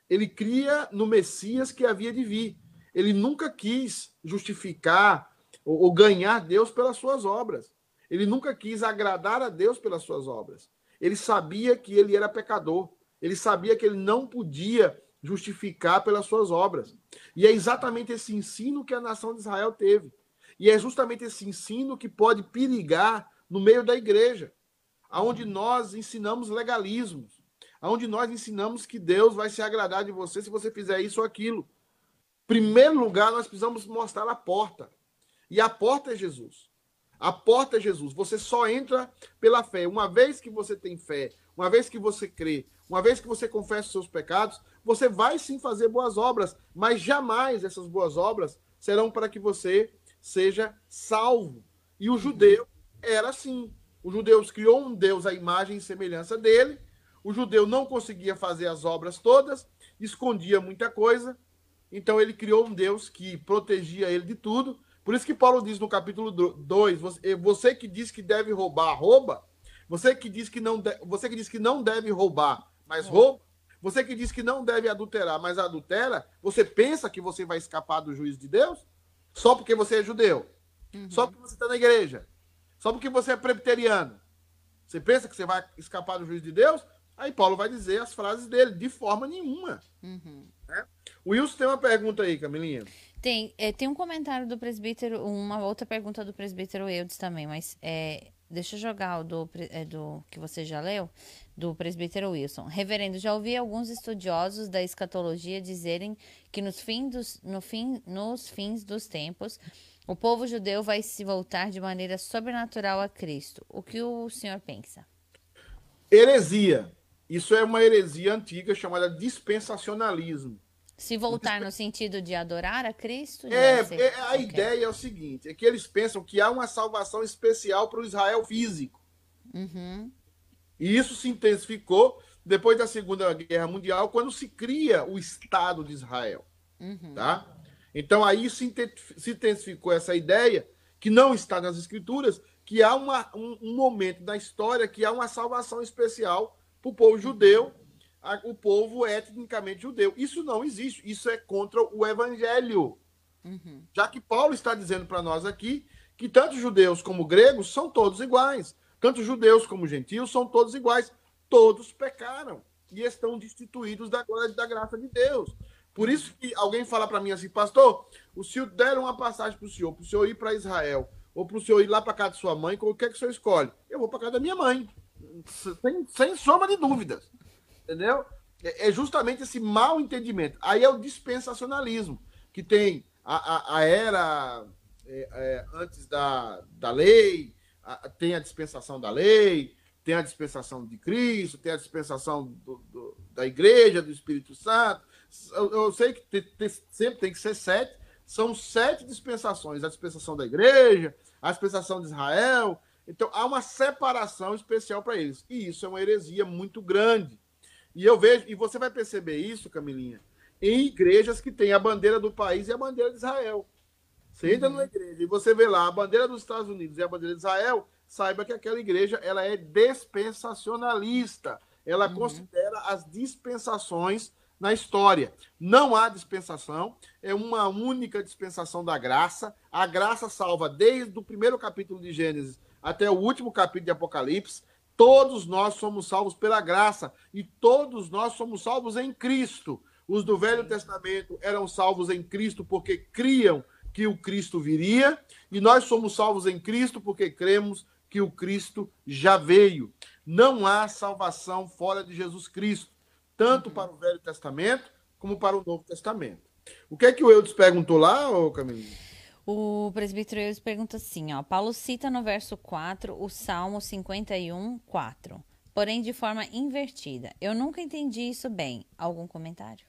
Ele cria no Messias que havia de vir. Ele nunca quis justificar ou, ou ganhar Deus pelas suas obras. Ele nunca quis agradar a Deus pelas suas obras. Ele sabia que ele era pecador. Ele sabia que ele não podia justificar pelas suas obras. E é exatamente esse ensino que a nação de Israel teve. E é justamente esse ensino que pode perigar no meio da igreja, aonde nós ensinamos legalismos, aonde nós ensinamos que Deus vai se agradar de você se você fizer isso ou aquilo. Primeiro lugar, nós precisamos mostrar a porta. E a porta é Jesus. A porta é Jesus. Você só entra pela fé. Uma vez que você tem fé, uma vez que você crê, uma vez que você confessa os seus pecados, você vai sim fazer boas obras, mas jamais essas boas obras serão para que você seja salvo. E o judeu era assim. O judeu criou um Deus à imagem e semelhança dele. O judeu não conseguia fazer as obras todas, escondia muita coisa. Então ele criou um Deus que protegia ele de tudo. Por isso que Paulo diz no capítulo 2, você que diz que deve roubar, rouba. Você que diz que não, de, você que diz que não deve roubar, mas rouba. Você que diz que não deve adulterar, mas adultera, você pensa que você vai escapar do juízo de Deus? Só porque você é judeu? Uhum. Só porque você está na igreja? Só porque você é presbiteriano? Você pensa que você vai escapar do juízo de Deus? Aí Paulo vai dizer as frases dele, de forma nenhuma. Uhum. Né? O Wilson tem uma pergunta aí, Camilinha. Tem, é, tem um comentário do presbítero, uma outra pergunta do presbítero Eudes também, mas é, deixa eu jogar o do, é, do que você já leu do presbítero Wilson. Reverendo, já ouvi alguns estudiosos da escatologia dizerem que nos, fim dos, no fim, nos fins dos tempos o povo judeu vai se voltar de maneira sobrenatural a Cristo. O que o senhor pensa? Heresia. Isso é uma heresia antiga chamada dispensacionalismo. Se voltar no sentido de adorar a Cristo? É, é a okay. ideia é o seguinte: é que eles pensam que há uma salvação especial para o Israel físico. Uhum. E isso se intensificou depois da Segunda Guerra Mundial, quando se cria o Estado de Israel. Uhum. Tá? Então aí se intensificou essa ideia, que não está nas Escrituras, que há uma, um, um, momento da história que há uma salvação especial para o povo judeu, a, o povo etnicamente judeu. Isso não existe, isso é contra o Evangelho. Uhum. Já que Paulo está dizendo para nós aqui que tanto judeus como gregos são todos iguais. Tanto judeus como gentios são todos iguais. Todos pecaram e estão destituídos da glória da graça de Deus. Por isso que alguém fala para mim assim, pastor, o senhor deram uma passagem para o senhor, para o senhor ir para Israel, ou para o senhor ir lá para casa de sua mãe, o que é que o senhor escolhe? Eu vou para casa da minha mãe, sem, sem soma de dúvidas. Entendeu? É, é justamente esse mal entendimento. Aí é o dispensacionalismo, que tem a, a, a era é, é, antes da, da lei, tem a dispensação da lei, tem a dispensação de Cristo, tem a dispensação do, do, da igreja, do Espírito Santo. Eu, eu sei que tem, tem, sempre tem que ser sete. São sete dispensações: a dispensação da igreja, a dispensação de Israel. Então há uma separação especial para eles. E isso é uma heresia muito grande. E eu vejo, e você vai perceber isso, Camilinha, em igrejas que têm a bandeira do país e a bandeira de Israel. Você entra numa igreja e você vê lá a bandeira dos Estados Unidos e a bandeira de Israel, saiba que aquela igreja ela é dispensacionalista. Ela uhum. considera as dispensações na história. Não há dispensação, é uma única dispensação da graça. A graça salva desde o primeiro capítulo de Gênesis até o último capítulo de Apocalipse. Todos nós somos salvos pela graça e todos nós somos salvos em Cristo. Os do Velho Testamento eram salvos em Cristo porque criam que o Cristo viria, e nós somos salvos em Cristo porque cremos que o Cristo já veio. Não há salvação fora de Jesus Cristo, tanto para o Velho Testamento como para o Novo Testamento. O que é que o Eudes perguntou lá, ô Camilo? O presbítero Eudes pergunta assim, ó. Paulo cita no verso 4 o Salmo 51, 4. Porém, de forma invertida. Eu nunca entendi isso bem. Algum comentário?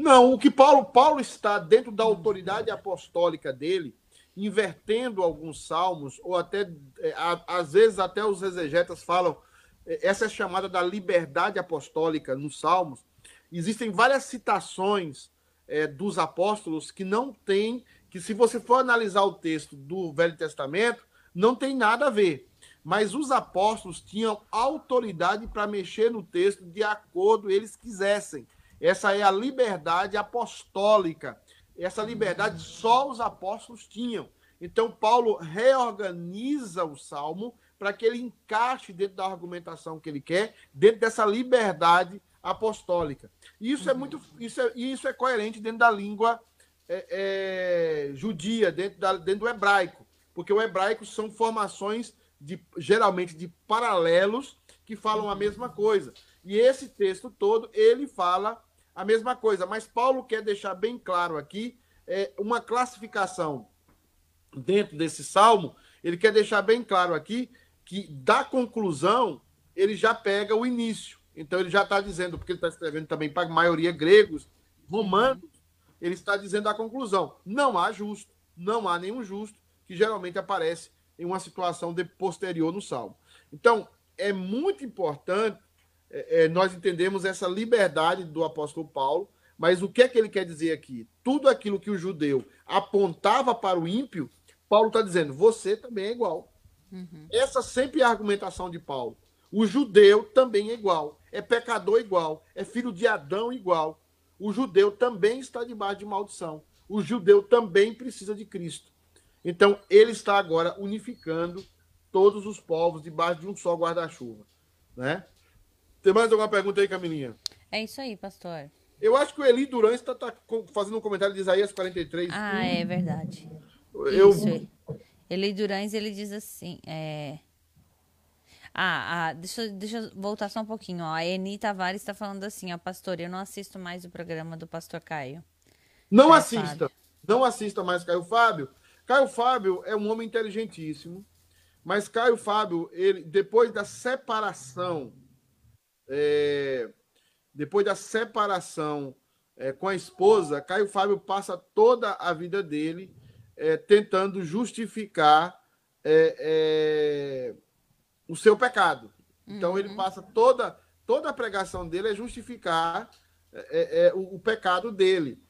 Não, o que Paulo, Paulo está dentro da autoridade apostólica dele, invertendo alguns salmos, ou até, é, às vezes, até os exegetas falam, é, essa é chamada da liberdade apostólica nos salmos. Existem várias citações é, dos apóstolos que não tem, que se você for analisar o texto do Velho Testamento, não tem nada a ver. Mas os apóstolos tinham autoridade para mexer no texto de acordo eles quisessem. Essa é a liberdade apostólica. Essa liberdade só os apóstolos tinham. Então, Paulo reorganiza o salmo para que ele encaixe dentro da argumentação que ele quer, dentro dessa liberdade apostólica. E isso é uhum. muito, isso é, isso é coerente dentro da língua é, é, judia, dentro, da, dentro do hebraico, porque o hebraico são formações de, geralmente de paralelos que falam a mesma coisa. E esse texto todo ele fala a mesma coisa, mas Paulo quer deixar bem claro aqui é, uma classificação dentro desse salmo. Ele quer deixar bem claro aqui que da conclusão ele já pega o início. Então ele já está dizendo, porque ele está escrevendo também para a maioria gregos, romanos, ele está dizendo a conclusão: não há justo, não há nenhum justo, que geralmente aparece em uma situação de posterior no Salmo. Então, é muito importante é, é, nós entendemos essa liberdade do apóstolo Paulo, mas o que é que ele quer dizer aqui? Tudo aquilo que o judeu apontava para o ímpio, Paulo está dizendo, você também é igual. Uhum. Essa sempre é a argumentação de Paulo. O judeu também é igual, é pecador igual, é filho de Adão igual. O judeu também está debaixo de maldição. O judeu também precisa de Cristo. Então, ele está agora unificando todos os povos debaixo de um só guarda-chuva. Né? Tem mais alguma pergunta aí, Camilinha? É isso aí, pastor. Eu acho que o Eli Duran está tá fazendo um comentário de Isaías 43. Ah, é verdade. Eu... Isso. Eli Durães, ele diz assim, é... Ah, ah, deixa, deixa eu voltar só um pouquinho. Ó. A Eni Tavares está falando assim, ó, pastor, eu não assisto mais o programa do pastor Caio. Não Caio assista. Fábio. Não assista mais Caio Fábio. Caio Fábio é um homem inteligentíssimo, mas Caio Fábio, ele, depois da separação, é, depois da separação é, com a esposa, Caio Fábio passa toda a vida dele é, tentando justificar é, é, o seu pecado. Então uhum. ele passa toda toda a pregação dele é justificar é, o, o, pecado dele.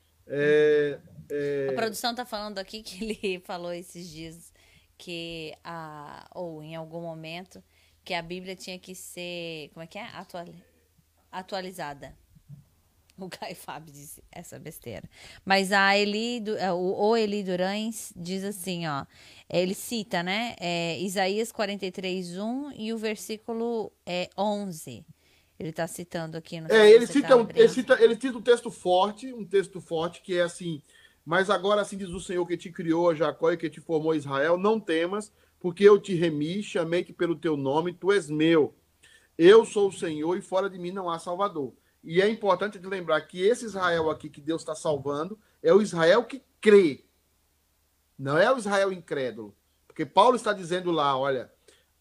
A produção está falando aqui que ele falou esses dias que a ou em algum momento que a Bíblia tinha que ser como é que é Atual, atualizada. O Caio Fábio disse essa besteira. Mas a Eli, é, o, o Eli Durães diz assim, ó. Ele cita, né? É, Isaías 43, 1 e o versículo é, 11. Ele está citando aqui no. É, ele cita, um, ele, cita, ele cita um texto forte, um texto forte que é assim. Mas agora assim diz o Senhor que te criou, Jacó, e que te formou Israel, não temas, porque eu te remi, chamei-te pelo teu nome, tu és meu. Eu sou o Senhor e fora de mim não há Salvador. E é importante de lembrar que esse Israel aqui que Deus está salvando é o Israel que crê. Não é o Israel incrédulo. Porque Paulo está dizendo lá, olha,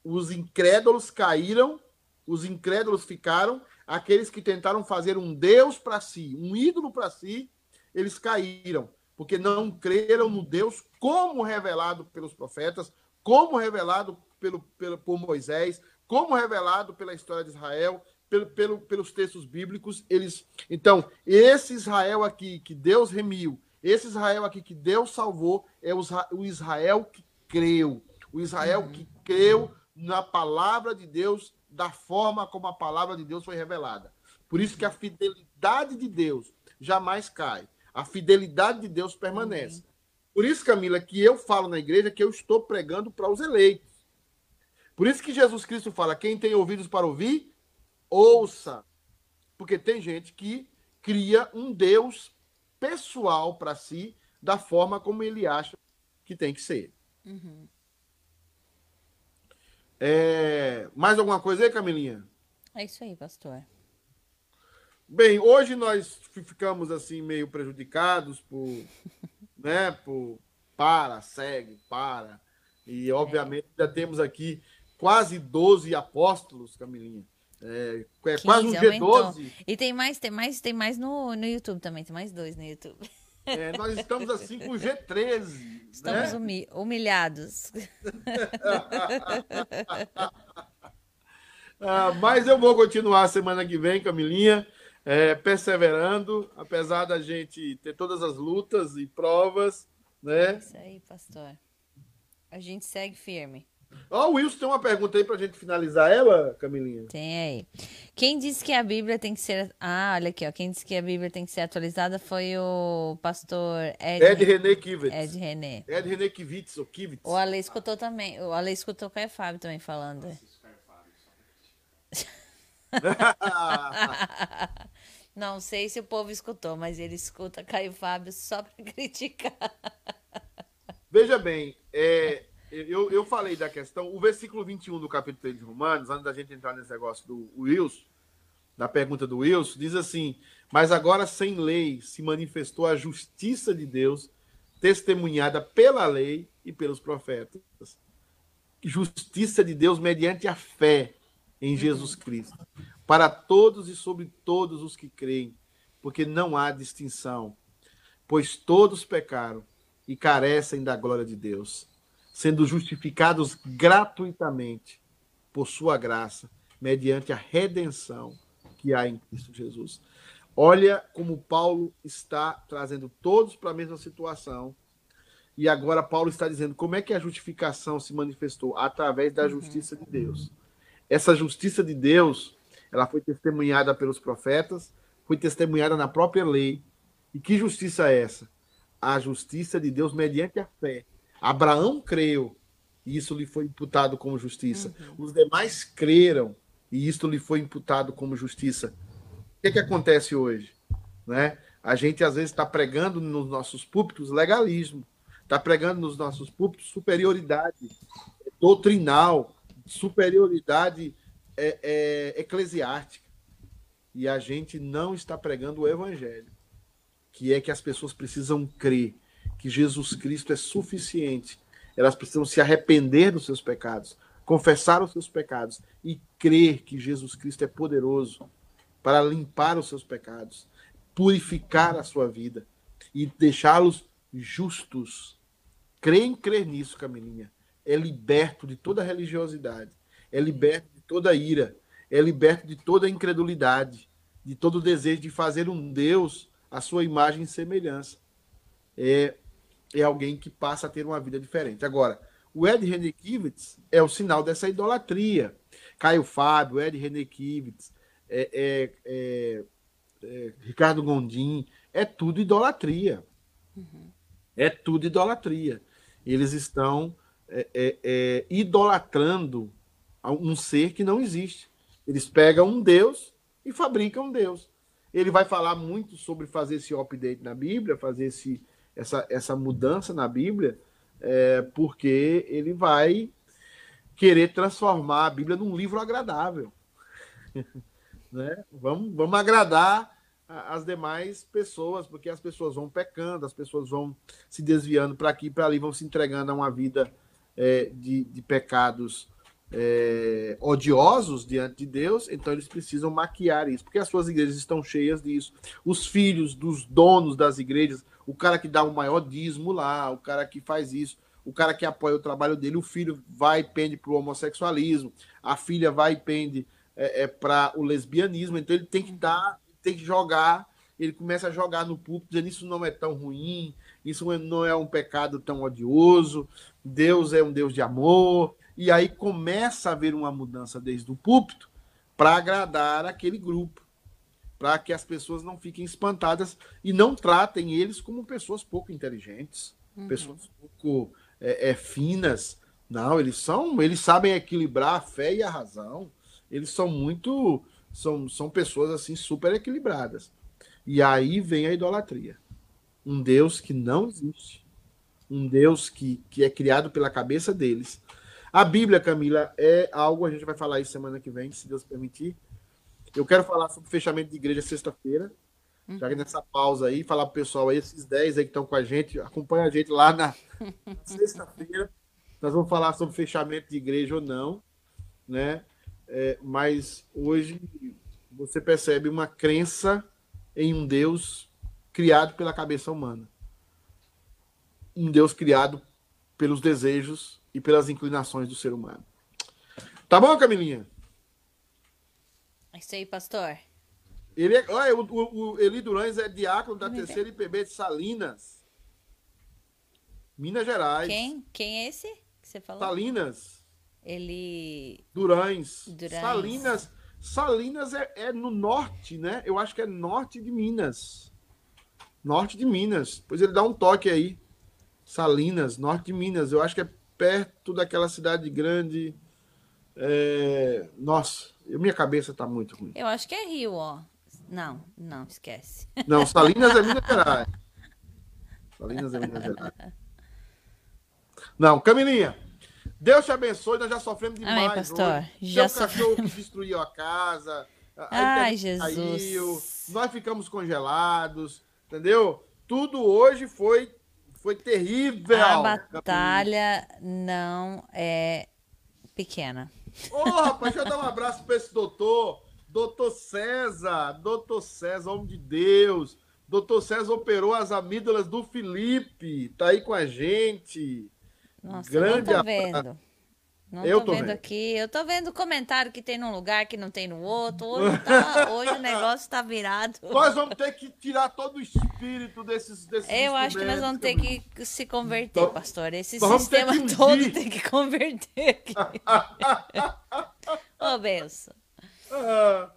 os incrédulos caíram, os incrédulos ficaram, aqueles que tentaram fazer um Deus para si, um ídolo para si, eles caíram, porque não creram no Deus como revelado pelos profetas, como revelado pelo, pelo, por Moisés, como revelado pela história de Israel, pelo, pelo, pelos textos bíblicos, eles. Então, esse Israel aqui que Deus remiu, esse Israel aqui que Deus salvou, é o Israel que creu. O Israel uhum. que creu na palavra de Deus, da forma como a palavra de Deus foi revelada. Por isso que a fidelidade de Deus jamais cai. A fidelidade de Deus permanece. Por isso, Camila, que eu falo na igreja que eu estou pregando para os eleitos. Por isso que Jesus Cristo fala: quem tem ouvidos para ouvir, ouça. Porque tem gente que cria um Deus pessoal para si, da forma como ele acha que tem que ser. Uhum. É... Mais alguma coisa aí, Camilinha? É isso aí, pastor. Bem, hoje nós ficamos assim meio prejudicados por, né, por para, segue, para. E, obviamente, já temos aqui quase 12 apóstolos, Camilinha. É, é 15, quase um aumentou. G12. E tem mais, tem mais, tem mais no, no YouTube também, tem mais dois no YouTube. É, nós estamos assim com o G13. Estamos né? humi- humilhados. Ah, mas eu vou continuar semana que vem, Camilinha, é, perseverando, apesar da gente ter todas as lutas e provas, né? Isso aí, pastor. A gente segue firme. Ó, o Wilson tem uma pergunta aí pra gente finalizar ela, Camilinha. Tem aí. Quem disse que a Bíblia tem que ser. Ah, olha aqui, ó. Quem disse que a Bíblia tem que ser atualizada foi o pastor Ed, Ed René Kivitz. Ed René. Ed René Kivitz, ou Kivitz. O Ale escutou também. O Ale escutou o Caio Fábio também falando. Não sei se o povo escutou, mas ele escuta Caio Fábio só pra criticar. Veja bem, é, eu, eu falei da questão, o versículo 21 do capítulo 3 de Romanos, antes da gente entrar nesse negócio do Wilson, da pergunta do Wilson, diz assim: Mas agora sem lei se manifestou a justiça de Deus, testemunhada pela lei e pelos profetas. Justiça de Deus mediante a fé em Jesus Cristo, para todos e sobre todos os que creem, porque não há distinção, pois todos pecaram e carecem da glória de Deus, sendo justificados gratuitamente por sua graça, mediante a redenção que há em Cristo Jesus. Olha como Paulo está trazendo todos para a mesma situação. E agora Paulo está dizendo como é que a justificação se manifestou através da justiça de Deus. Essa justiça de Deus, ela foi testemunhada pelos profetas, foi testemunhada na própria lei. E que justiça é essa? A justiça de Deus mediante a fé. Abraão creu, e isso lhe foi imputado como justiça. Uhum. Os demais creram, e isto lhe foi imputado como justiça. O que, é que acontece hoje? Né? A gente às vezes está pregando nos nossos púlpitos legalismo, está pregando nos nossos púlpitos superioridade doutrinal, superioridade é, é, eclesiástica. E a gente não está pregando o evangelho, que é que as pessoas precisam crer que Jesus Cristo é suficiente. Elas precisam se arrepender dos seus pecados, confessar os seus pecados e crer que Jesus Cristo é poderoso para limpar os seus pecados, purificar a sua vida e deixá-los justos. Crer em crer nisso, Camilinha, é liberto de toda religiosidade, é liberto toda ira, é liberto de toda incredulidade, de todo desejo de fazer um Deus à sua imagem e semelhança. É, é alguém que passa a ter uma vida diferente. Agora, o Ed René Kivitz é o sinal dessa idolatria. Caio Fábio, Ed René Kivitz, é, é, é, é, Ricardo Gondim, é tudo idolatria. Uhum. É tudo idolatria. Eles estão é, idolatrando um ser que não existe. Eles pegam um Deus e fabricam um Deus. Ele vai falar muito sobre fazer esse update na Bíblia, fazer esse, essa, essa mudança na Bíblia, é, porque ele vai querer transformar a Bíblia num livro agradável. né? vamos, vamos agradar as demais pessoas, porque as pessoas vão pecando, as pessoas vão se desviando para aqui e para ali, vão se entregando a uma vida é, de, de pecados é, odiosos diante de Deus, então eles precisam maquiar isso, porque as suas igrejas estão cheias disso. Os filhos dos donos das igrejas, o cara que dá o maior dízimo lá, o cara que faz isso, o cara que apoia o trabalho dele, o filho vai e pende para o homossexualismo, a filha vai e pende é, é para o lesbianismo, então ele tem que dar, tem que jogar, ele começa a jogar no púlpito, dizendo isso não é tão ruim, isso não é um pecado tão odioso, Deus é um Deus de amor, e aí começa a haver uma mudança desde o púlpito para agradar aquele grupo, para que as pessoas não fiquem espantadas e não tratem eles como pessoas pouco inteligentes, uhum. pessoas pouco é, é, finas. Não, eles são, eles sabem equilibrar a fé e a razão. Eles são muito, são, são pessoas assim super equilibradas. E aí vem a idolatria. Um Deus que não existe. Um Deus que, que é criado pela cabeça deles a Bíblia, Camila, é algo, a gente vai falar isso semana que vem, se Deus permitir. Eu quero falar sobre fechamento de igreja sexta-feira. Uhum. Já que nessa pausa aí, falar pro pessoal aí, esses 10 aí que estão com a gente, acompanha a gente lá na, sexta-feira. Nós vamos falar sobre fechamento de igreja ou não, né? É, mas hoje você percebe uma crença em um Deus criado pela cabeça humana. Um Deus criado pelos desejos e pelas inclinações do ser humano. Tá bom, Camilinha? É isso aí, pastor. Ele é, olha, o, o, o Eli Durães é diácono da terceira IPB de Salinas, Minas Gerais. Quem? Quem é esse que você falou? Salinas. Ele. Durães. Durães. Salinas. Salinas é, é no norte, né? Eu acho que é norte de Minas. Norte de Minas. Pois ele dá um toque aí. Salinas, norte de Minas. Eu acho que é perto daquela cidade grande. É... Nossa, minha cabeça tá muito ruim. Eu acho que é Rio, ó. Não, não, esquece. Não, Salinas é Minas Gerais. Salinas é Minas Gerais. Não, Camilinha. Deus te abençoe, nós já sofremos demais. Amém, pastor. Hoje. Já Seu cachorro que destruiu a casa. a Ai, Jesus. Caiu, nós ficamos congelados, entendeu? Tudo hoje foi, foi terrível. A batalha não é pequena. Ô, rapaz, deixa eu dar um abraço para esse doutor. Doutor César, doutor César, homem de Deus. Doutor César operou as amígdalas do Felipe. Tá aí com a gente. Nossa, Grande não tô vendo. Não Eu tô, tô vendo, vendo. aqui. Eu tô vendo comentário que tem num lugar que não tem no outro. Hoje, tá- hoje o negócio tá virado. Nós vamos ter que tirar todo o espírito desses, desses Eu acho que nós vamos ter que se converter, Então, pastor. Esse sistema todo tem que converter aqui. Ô, benção. Ah,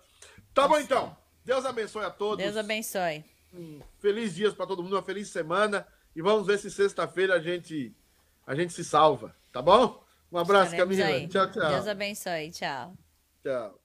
tá bom, então. Deus abençoe a todos. Deus abençoe. Um feliz dias para todo mundo, uma feliz semana. E vamos ver se sexta-feira a gente, a gente se salva, tá bom? Um abraço, Estaremos Camila. aí. Tchau, tchau. Deus abençoe. Tchau. Tchau.